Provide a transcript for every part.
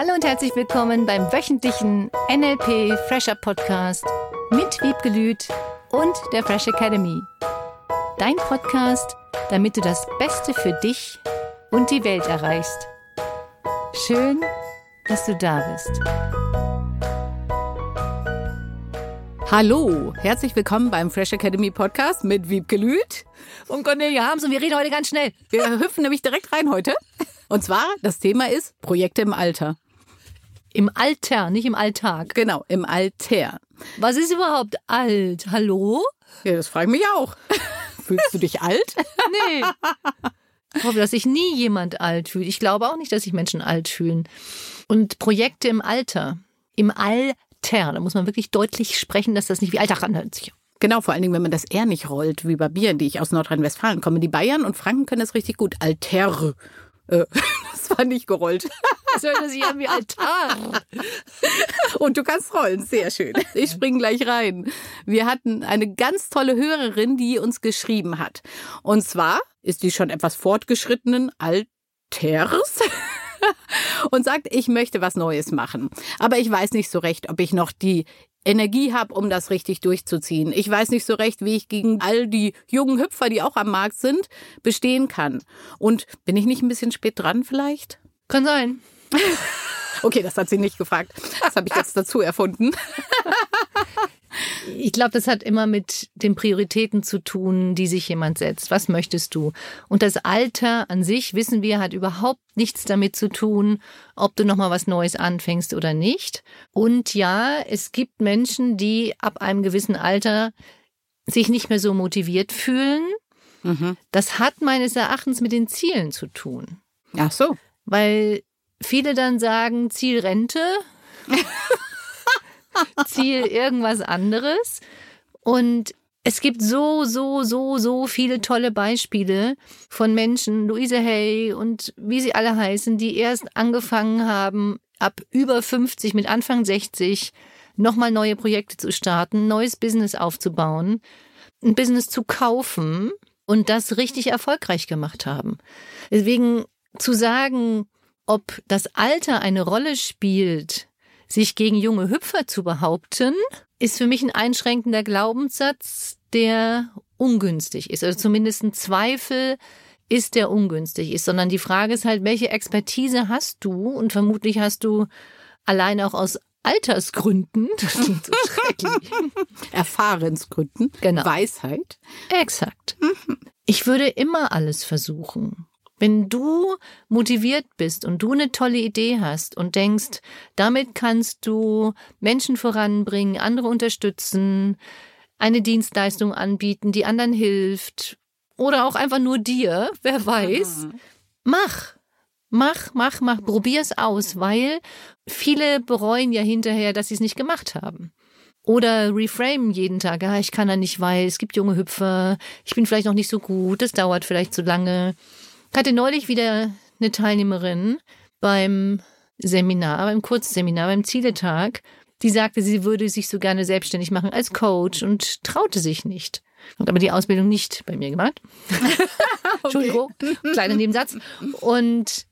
Hallo und herzlich willkommen beim wöchentlichen NLP Fresher Podcast mit Wiebgelüt und der Fresh Academy. Dein Podcast, damit du das Beste für dich und die Welt erreichst. Schön, dass du da bist. Hallo, herzlich willkommen beim Fresh Academy Podcast mit Wiebke Lüth und Cornelia Harms und wir reden heute ganz schnell. Wir hüpfen nämlich direkt rein heute. Und zwar, das Thema ist Projekte im Alter. Im Alter, nicht im Alltag. Genau, im Alter. Was ist überhaupt alt? Hallo? Ja, das frage ich mich auch. Fühlst du dich alt? Nee. Ich hoffe, dass sich nie jemand alt fühlt. Ich glaube auch nicht, dass sich Menschen alt fühlen. Und Projekte im Alter, im Alter, da muss man wirklich deutlich sprechen, dass das nicht wie Alltag anhört sich. Genau, vor allen Dingen, wenn man das R nicht rollt, wie bei Bieren, die ich aus Nordrhein-Westfalen komme. Die Bayern und Franken können das richtig gut. Alter. Äh, das war nicht gerollt. Das hört sich an wie Altar. Und du kannst rollen, sehr schön. Ich spring gleich rein. Wir hatten eine ganz tolle Hörerin, die uns geschrieben hat. Und zwar ist die schon etwas fortgeschrittenen Alters und sagt, ich möchte was Neues machen. Aber ich weiß nicht so recht, ob ich noch die Energie habe, um das richtig durchzuziehen. Ich weiß nicht so recht, wie ich gegen all die jungen Hüpfer, die auch am Markt sind, bestehen kann. Und bin ich nicht ein bisschen spät dran vielleicht? Kann sein. Okay, das hat sie nicht gefragt. Das habe ich jetzt dazu erfunden. Ich glaube, das hat immer mit den Prioritäten zu tun, die sich jemand setzt. Was möchtest du? Und das Alter an sich, wissen wir, hat überhaupt nichts damit zu tun, ob du nochmal was Neues anfängst oder nicht. Und ja, es gibt Menschen, die ab einem gewissen Alter sich nicht mehr so motiviert fühlen. Mhm. Das hat meines Erachtens mit den Zielen zu tun. Ach so. Weil viele dann sagen, Ziel Rente. Ziel irgendwas anderes. Und es gibt so, so, so, so viele tolle Beispiele von Menschen, Luise Hay und wie sie alle heißen, die erst angefangen haben, ab über 50, mit Anfang 60, nochmal neue Projekte zu starten, neues Business aufzubauen, ein Business zu kaufen und das richtig erfolgreich gemacht haben. Deswegen zu sagen, ob das Alter eine Rolle spielt sich gegen junge Hüpfer zu behaupten, ist für mich ein einschränkender Glaubenssatz, der ungünstig ist. Also zumindest ein Zweifel ist, der ungünstig ist. Sondern die Frage ist halt, welche Expertise hast du? Und vermutlich hast du allein auch aus Altersgründen, das klingt so schrecklich. Erfahrensgründen, genau. Weisheit. Exakt. Ich würde immer alles versuchen. Wenn du motiviert bist und du eine tolle Idee hast und denkst, damit kannst du Menschen voranbringen, andere unterstützen, eine Dienstleistung anbieten, die anderen hilft oder auch einfach nur dir, wer weiß, mhm. mach. Mach, mach, mach, probier es aus, weil viele bereuen ja hinterher, dass sie es nicht gemacht haben. Oder reframe jeden Tag, ja, ich kann da nicht, weil es gibt junge Hüpfer, ich bin vielleicht noch nicht so gut, das dauert vielleicht zu lange. Ich hatte neulich wieder eine Teilnehmerin beim Seminar, beim Kurzseminar, beim Zieletag, die sagte, sie würde sich so gerne selbstständig machen als Coach und traute sich nicht. Hat aber die Ausbildung nicht bei mir gemacht. Entschuldigung, kleiner Nebensatz. Und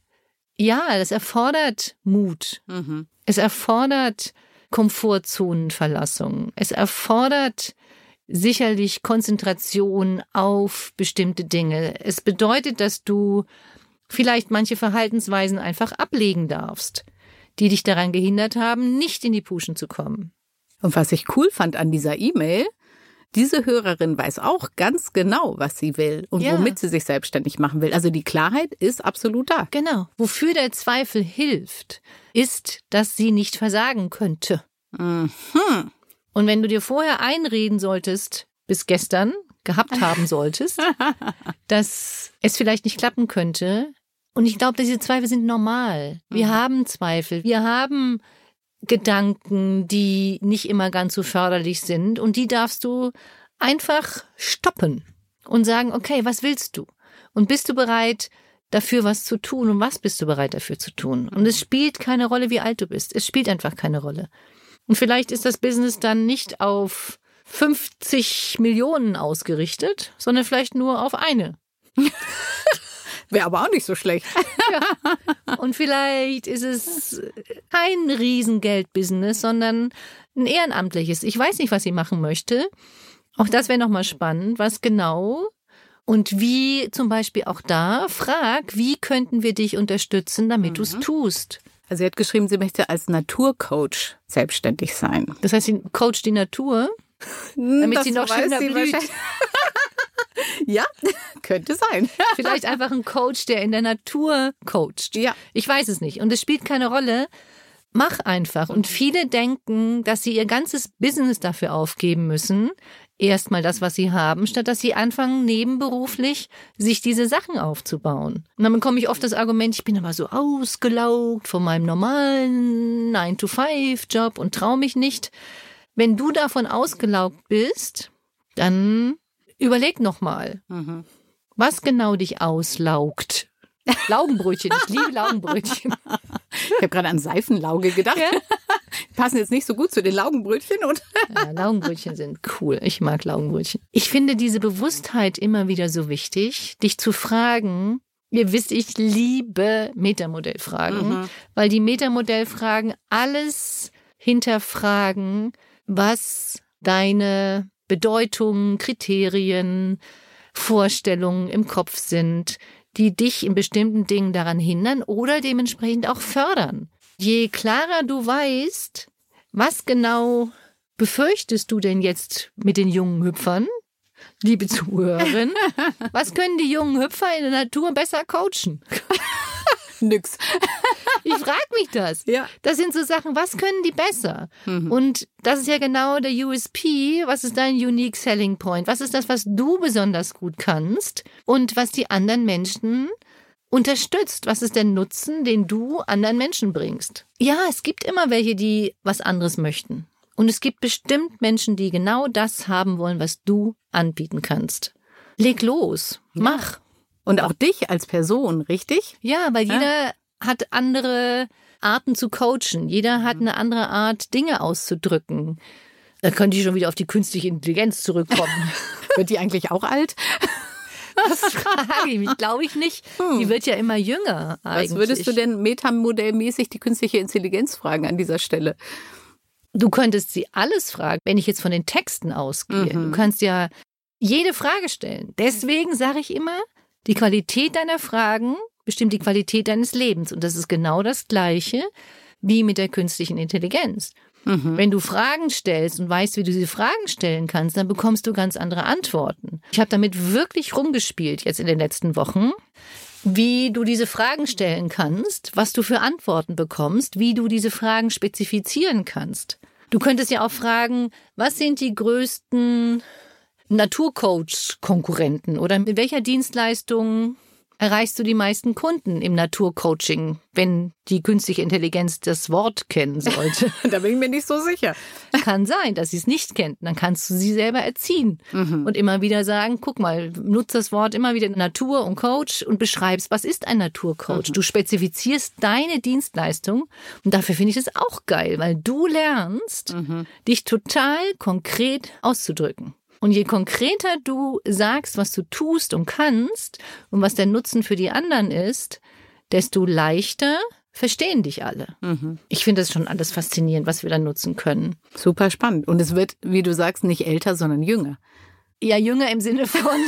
ja, das erfordert Mut. Mhm. Es erfordert Komfortzonenverlassung. Es erfordert sicherlich Konzentration auf bestimmte Dinge. Es bedeutet, dass du vielleicht manche Verhaltensweisen einfach ablegen darfst, die dich daran gehindert haben, nicht in die Puschen zu kommen. Und was ich cool fand an dieser E-Mail, diese Hörerin weiß auch ganz genau, was sie will und ja. womit sie sich selbstständig machen will. Also die Klarheit ist absolut da. Genau. Wofür der Zweifel hilft, ist, dass sie nicht versagen könnte. Mhm. Und wenn du dir vorher einreden solltest, bis gestern gehabt haben solltest, dass es vielleicht nicht klappen könnte. Und ich glaube, diese Zweifel sind normal. Wir mhm. haben Zweifel. Wir haben Gedanken, die nicht immer ganz so förderlich sind. Und die darfst du einfach stoppen und sagen, okay, was willst du? Und bist du bereit, dafür was zu tun? Und was bist du bereit dafür zu tun? Und es spielt keine Rolle, wie alt du bist. Es spielt einfach keine Rolle. Und vielleicht ist das Business dann nicht auf 50 Millionen ausgerichtet, sondern vielleicht nur auf eine. Wäre aber auch nicht so schlecht. Ja. Und vielleicht ist es kein Riesengeldbusiness, sondern ein ehrenamtliches. Ich weiß nicht, was sie machen möchte. Auch das wäre nochmal spannend, was genau und wie zum Beispiel auch da, frag, wie könnten wir dich unterstützen, damit mhm. du es tust. Also sie hat geschrieben, sie möchte als Naturcoach selbstständig sein. Das heißt, sie coacht die Natur, hm, damit das sie noch schöner sie blüht. ja, könnte sein. Vielleicht einfach ein Coach, der in der Natur coacht. Ja. Ich weiß es nicht. Und es spielt keine Rolle. Mach einfach. Und viele denken, dass sie ihr ganzes Business dafür aufgeben müssen. Erstmal das, was sie haben, statt dass sie anfangen, nebenberuflich sich diese Sachen aufzubauen. Und dann bekomme ich oft das Argument, ich bin aber so ausgelaugt von meinem normalen 9-to-5-Job und traue mich nicht. Wenn du davon ausgelaugt bist, dann überleg nochmal, mhm. was genau dich auslaugt. Laugenbrötchen, ich liebe Laugenbrötchen. Ich habe gerade an Seifenlauge gedacht. Ja? Passen jetzt nicht so gut zu den Laugenbrötchen, und Ja, Laugenbrötchen sind cool. Ich mag Laugenbrötchen. Ich finde diese Bewusstheit immer wieder so wichtig, dich zu fragen, Ihr wisst, ich liebe Metamodellfragen, mhm. weil die Metamodellfragen alles hinterfragen, was deine Bedeutungen, Kriterien, Vorstellungen im Kopf sind, die dich in bestimmten Dingen daran hindern oder dementsprechend auch fördern. Je klarer du weißt, was genau befürchtest du denn jetzt mit den jungen Hüpfern, liebe Zuhörerin, was können die jungen Hüpfer in der Natur besser coachen? Nix. Ich frage mich das. Ja. Das sind so Sachen, was können die besser? Mhm. Und das ist ja genau der USP. Was ist dein Unique Selling Point? Was ist das, was du besonders gut kannst und was die anderen Menschen unterstützt? Was ist der Nutzen, den du anderen Menschen bringst? Ja, es gibt immer welche, die was anderes möchten. Und es gibt bestimmt Menschen, die genau das haben wollen, was du anbieten kannst. Leg los, mach. Und auch dich als Person, richtig? Ja, weil jeder hat andere Arten zu coachen. Jeder hat eine andere Art, Dinge auszudrücken. Da könnte ich schon wieder auf die künstliche Intelligenz zurückkommen. Wird die eigentlich auch alt? Das frage ich mich, glaube ich nicht. Hm. Die wird ja immer jünger. Eigentlich. Was würdest du denn metamodellmäßig die künstliche Intelligenz fragen an dieser Stelle? Du könntest sie alles fragen, wenn ich jetzt von den Texten ausgehe. Mhm. Du kannst ja jede Frage stellen. Deswegen sage ich immer, die Qualität deiner Fragen bestimmt die Qualität deines Lebens. Und das ist genau das Gleiche wie mit der künstlichen Intelligenz. Mhm. Wenn du Fragen stellst und weißt, wie du diese Fragen stellen kannst, dann bekommst du ganz andere Antworten. Ich habe damit wirklich rumgespielt jetzt in den letzten Wochen, wie du diese Fragen stellen kannst, was du für Antworten bekommst, wie du diese Fragen spezifizieren kannst. Du könntest ja auch fragen, was sind die größten Naturcoach-Konkurrenten oder mit welcher Dienstleistung erreichst du die meisten Kunden im Naturcoaching, wenn die künstliche Intelligenz das Wort kennen sollte? da bin ich mir nicht so sicher. Kann sein, dass sie es nicht kennt. Dann kannst du sie selber erziehen mhm. und immer wieder sagen, guck mal, nutze das Wort immer wieder Natur und Coach und beschreibst, was ist ein Naturcoach? Mhm. Du spezifizierst deine Dienstleistung und dafür finde ich es auch geil, weil du lernst, mhm. dich total konkret auszudrücken. Und je konkreter du sagst, was du tust und kannst und was der Nutzen für die anderen ist, desto leichter verstehen dich alle. Mhm. Ich finde das schon alles faszinierend, was wir da nutzen können. Super spannend. Und es wird, wie du sagst, nicht älter, sondern jünger. Ja, jünger im Sinne von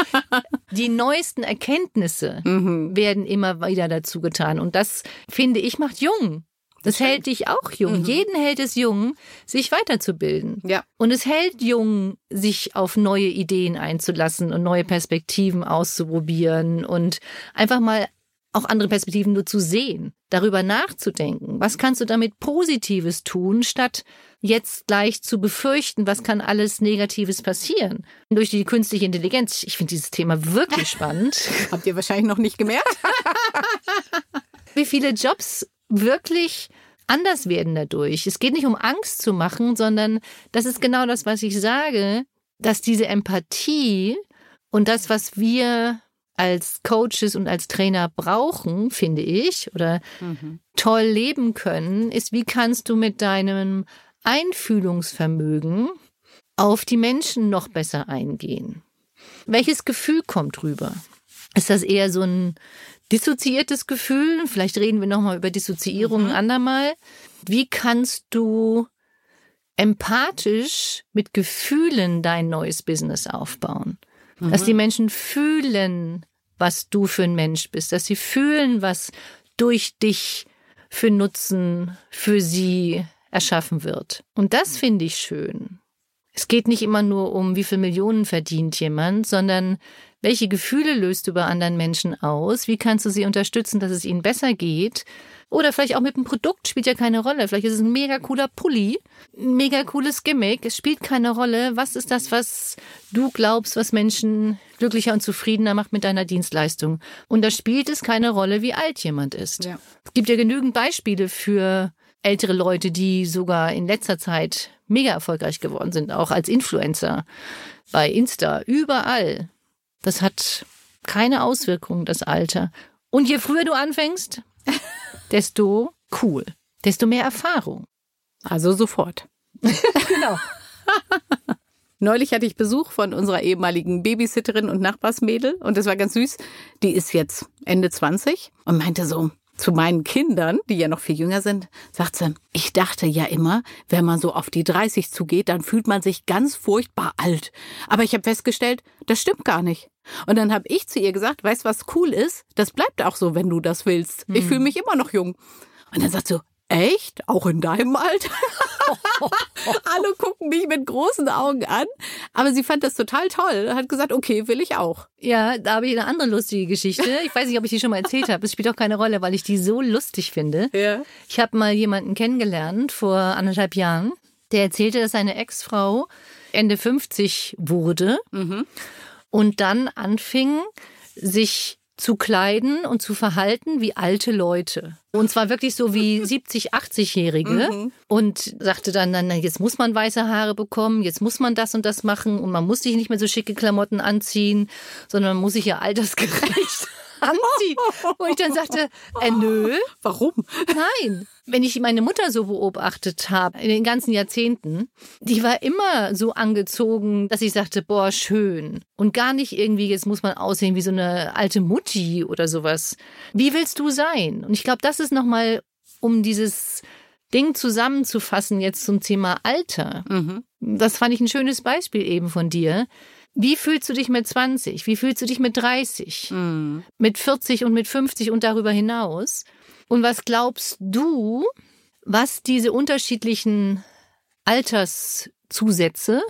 die neuesten Erkenntnisse mhm. werden immer wieder dazu getan. Und das, finde ich, macht jung. Das hält dich auch jung. Mhm. Jeden hält es jung, sich weiterzubilden. Ja. Und es hält jung, sich auf neue Ideen einzulassen und neue Perspektiven auszuprobieren und einfach mal auch andere Perspektiven nur zu sehen, darüber nachzudenken. Was kannst du damit Positives tun, statt jetzt gleich zu befürchten, was kann alles Negatives passieren? Durch die künstliche Intelligenz. Ich finde dieses Thema wirklich spannend. Habt ihr wahrscheinlich noch nicht gemerkt? Wie viele Jobs wirklich anders werden dadurch. Es geht nicht um Angst zu machen, sondern das ist genau das, was ich sage, dass diese Empathie und das, was wir als Coaches und als Trainer brauchen, finde ich, oder mhm. toll leben können, ist, wie kannst du mit deinem Einfühlungsvermögen auf die Menschen noch besser eingehen? Welches Gefühl kommt rüber? Ist das eher so ein dissoziiertes Gefühl? Vielleicht reden wir nochmal über Dissoziierung mhm. ein andermal. Wie kannst du empathisch mit Gefühlen dein neues Business aufbauen? Mhm. Dass die Menschen fühlen, was du für ein Mensch bist, dass sie fühlen, was durch dich für Nutzen für sie erschaffen wird. Und das finde ich schön. Es geht nicht immer nur um, wie viel Millionen verdient jemand, sondern welche Gefühle löst du bei anderen Menschen aus? Wie kannst du sie unterstützen, dass es ihnen besser geht? Oder vielleicht auch mit dem Produkt spielt ja keine Rolle. Vielleicht ist es ein mega cooler Pulli, ein mega cooles Gimmick. Es spielt keine Rolle. Was ist das, was du glaubst, was Menschen glücklicher und zufriedener macht mit deiner Dienstleistung? Und da spielt es keine Rolle, wie alt jemand ist. Ja. Es gibt ja genügend Beispiele für ältere Leute, die sogar in letzter Zeit mega erfolgreich geworden sind, auch als Influencer bei Insta, überall. Das hat keine Auswirkung, das Alter. Und je früher du anfängst, desto cool, desto mehr Erfahrung. Also sofort. genau. Neulich hatte ich Besuch von unserer ehemaligen Babysitterin und Nachbarsmädel und das war ganz süß. Die ist jetzt Ende 20 und meinte so, zu meinen Kindern, die ja noch viel jünger sind, sagt sie, ich dachte ja immer, wenn man so auf die 30 zugeht, dann fühlt man sich ganz furchtbar alt. Aber ich habe festgestellt, das stimmt gar nicht. Und dann habe ich zu ihr gesagt, weißt was cool ist? Das bleibt auch so, wenn du das willst. Ich hm. fühle mich immer noch jung. Und dann sagt sie, Echt? Auch in deinem Alter? Alle gucken mich mit großen Augen an. Aber sie fand das total toll. Hat gesagt, okay, will ich auch. Ja, da habe ich eine andere lustige Geschichte. Ich weiß nicht, ob ich die schon mal erzählt habe. Es spielt auch keine Rolle, weil ich die so lustig finde. Ja. Ich habe mal jemanden kennengelernt vor anderthalb Jahren. Der erzählte, dass seine Ex-Frau Ende 50 wurde mhm. und dann anfing, sich zu kleiden und zu verhalten wie alte Leute. Und zwar wirklich so wie 70, 80-Jährige. Mhm. Und sagte dann, dann, jetzt muss man weiße Haare bekommen, jetzt muss man das und das machen und man muss sich nicht mehr so schicke Klamotten anziehen, sondern man muss sich ja altersgerecht anziehen. Wo ich dann sagte, äh, nö. Warum? Nein. Wenn ich meine Mutter so beobachtet habe, in den ganzen Jahrzehnten, die war immer so angezogen, dass ich sagte, boah, schön. Und gar nicht irgendwie, jetzt muss man aussehen wie so eine alte Mutti oder sowas. Wie willst du sein? Und ich glaube, das ist nochmal, um dieses Ding zusammenzufassen jetzt zum Thema Alter. Mhm. Das fand ich ein schönes Beispiel eben von dir. Wie fühlst du dich mit 20? Wie fühlst du dich mit 30? Mhm. Mit 40 und mit 50 und darüber hinaus? Und was glaubst du, was diese unterschiedlichen Alterszusätze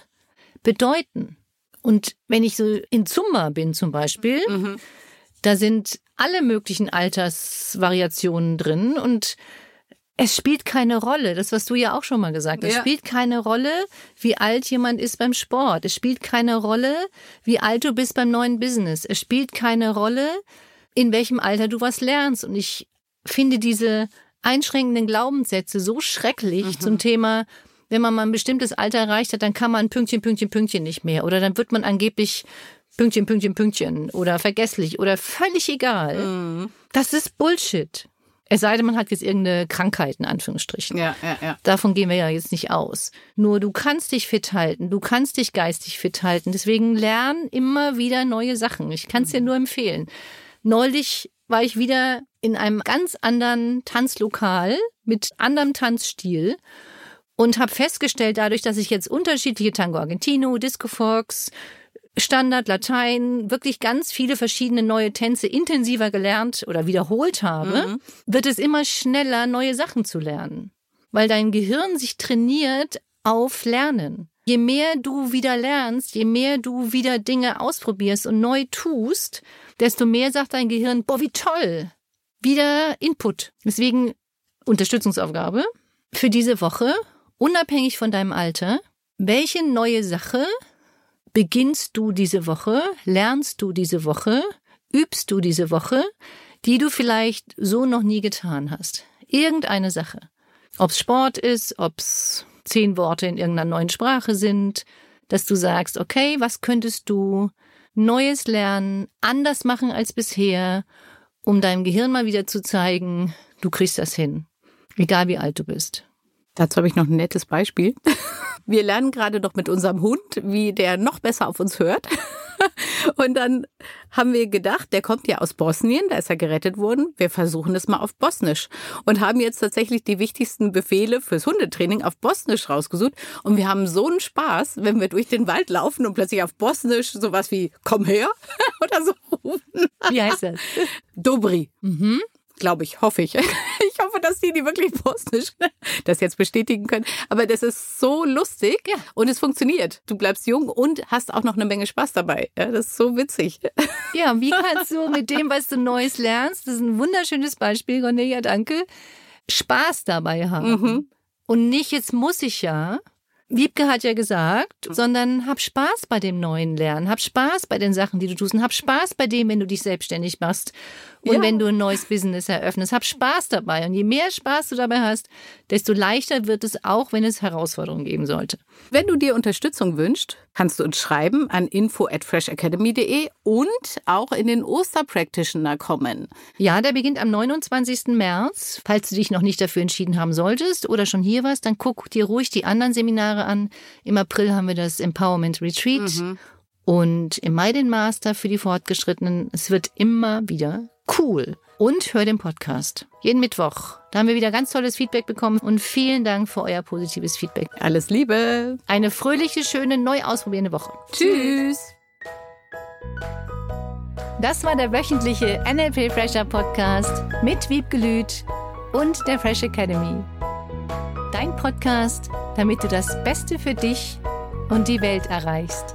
bedeuten? Und wenn ich so in Zumba bin zum Beispiel, mhm. da sind alle möglichen Altersvariationen drin und es spielt keine Rolle, das was du ja auch schon mal gesagt hast. Ja. Es spielt keine Rolle, wie alt jemand ist beim Sport. Es spielt keine Rolle, wie alt du bist beim neuen Business. Es spielt keine Rolle, in welchem Alter du was lernst. Und ich finde diese einschränkenden Glaubenssätze so schrecklich mhm. zum Thema, wenn man mal ein bestimmtes Alter erreicht hat, dann kann man Pünktchen, Pünktchen, Pünktchen nicht mehr. Oder dann wird man angeblich Pünktchen, Pünktchen, Pünktchen oder vergesslich oder völlig egal. Mhm. Das ist Bullshit. Es sei denn, man hat jetzt irgendeine Krankheit, in Anführungsstrichen. Ja, ja, ja. Davon gehen wir ja jetzt nicht aus. Nur du kannst dich fit halten, du kannst dich geistig fit halten. Deswegen lern immer wieder neue Sachen. Ich kann es dir nur empfehlen. Neulich war ich wieder in einem ganz anderen Tanzlokal mit anderem Tanzstil und habe festgestellt, dadurch, dass ich jetzt unterschiedliche Tango Argentino, Disco Fox, Standard, Latein, wirklich ganz viele verschiedene neue Tänze intensiver gelernt oder wiederholt habe, mhm. wird es immer schneller, neue Sachen zu lernen. Weil dein Gehirn sich trainiert auf Lernen. Je mehr du wieder lernst, je mehr du wieder Dinge ausprobierst und neu tust, desto mehr sagt dein Gehirn, boah, wie toll. Wieder Input. Deswegen Unterstützungsaufgabe für diese Woche, unabhängig von deinem Alter, welche neue Sache beginnst du diese Woche, lernst du diese Woche, übst du diese Woche, die du vielleicht so noch nie getan hast. Irgendeine Sache. Ob's Sport ist, ob's zehn Worte in irgendeiner neuen Sprache sind, dass du sagst, okay, was könntest du Neues lernen, anders machen als bisher, um deinem Gehirn mal wieder zu zeigen, du kriegst das hin. Egal wie alt du bist. Dazu habe ich noch ein nettes Beispiel. Wir lernen gerade noch mit unserem Hund, wie der noch besser auf uns hört. Und dann haben wir gedacht, der kommt ja aus Bosnien, da ist er gerettet worden. Wir versuchen es mal auf Bosnisch und haben jetzt tatsächlich die wichtigsten Befehle fürs Hundetraining auf Bosnisch rausgesucht. Und wir haben so einen Spaß, wenn wir durch den Wald laufen und plötzlich auf Bosnisch sowas wie komm her oder so rufen. Wie heißt das? Dobri. Mhm. Glaube ich, hoffe ich. Ich hoffe, dass die die wirklich bosnisch das jetzt bestätigen können. Aber das ist so lustig Ja. und es funktioniert. Du bleibst jung und hast auch noch eine Menge Spaß dabei. Ja, das ist so witzig. Ja, wie kannst du mit dem, was du Neues lernst, das ist ein wunderschönes Beispiel, Cornelia, danke, Spaß dabei haben. Mhm. Und nicht, jetzt muss ich ja. Wiebke hat ja gesagt, sondern hab Spaß bei dem neuen Lernen, hab Spaß bei den Sachen, die du tust und hab Spaß bei dem, wenn du dich selbstständig machst und Ja. wenn du ein neues Business eröffnest. Hab Spaß dabei und je mehr Spaß du dabei hast, desto leichter wird es auch, wenn es Herausforderungen geben sollte. Wenn du dir Unterstützung wünschst, kannst du uns schreiben an info at freshacademy.de und auch in den Osterpractitioner kommen. Ja, der beginnt am 29. März. Falls du dich noch nicht dafür entschieden haben solltest oder schon hier warst, dann guck dir ruhig die anderen Seminare an. Im April haben wir das Empowerment Retreat und im Mai den Master für die Fortgeschrittenen. Es wird immer wieder cool. Und hör den Podcast. Jeden Mittwoch. Da haben wir wieder ganz tolles Feedback bekommen und vielen Dank für euer positives Feedback. Alles Liebe. Eine fröhliche, schöne, neu ausprobierende Woche. Tschüss. Das war der wöchentliche NLP Fresher Podcast mit Wiebke Lüth und der Fresh Academy. Dein Podcast, damit du das Beste für dich und die Welt erreichst.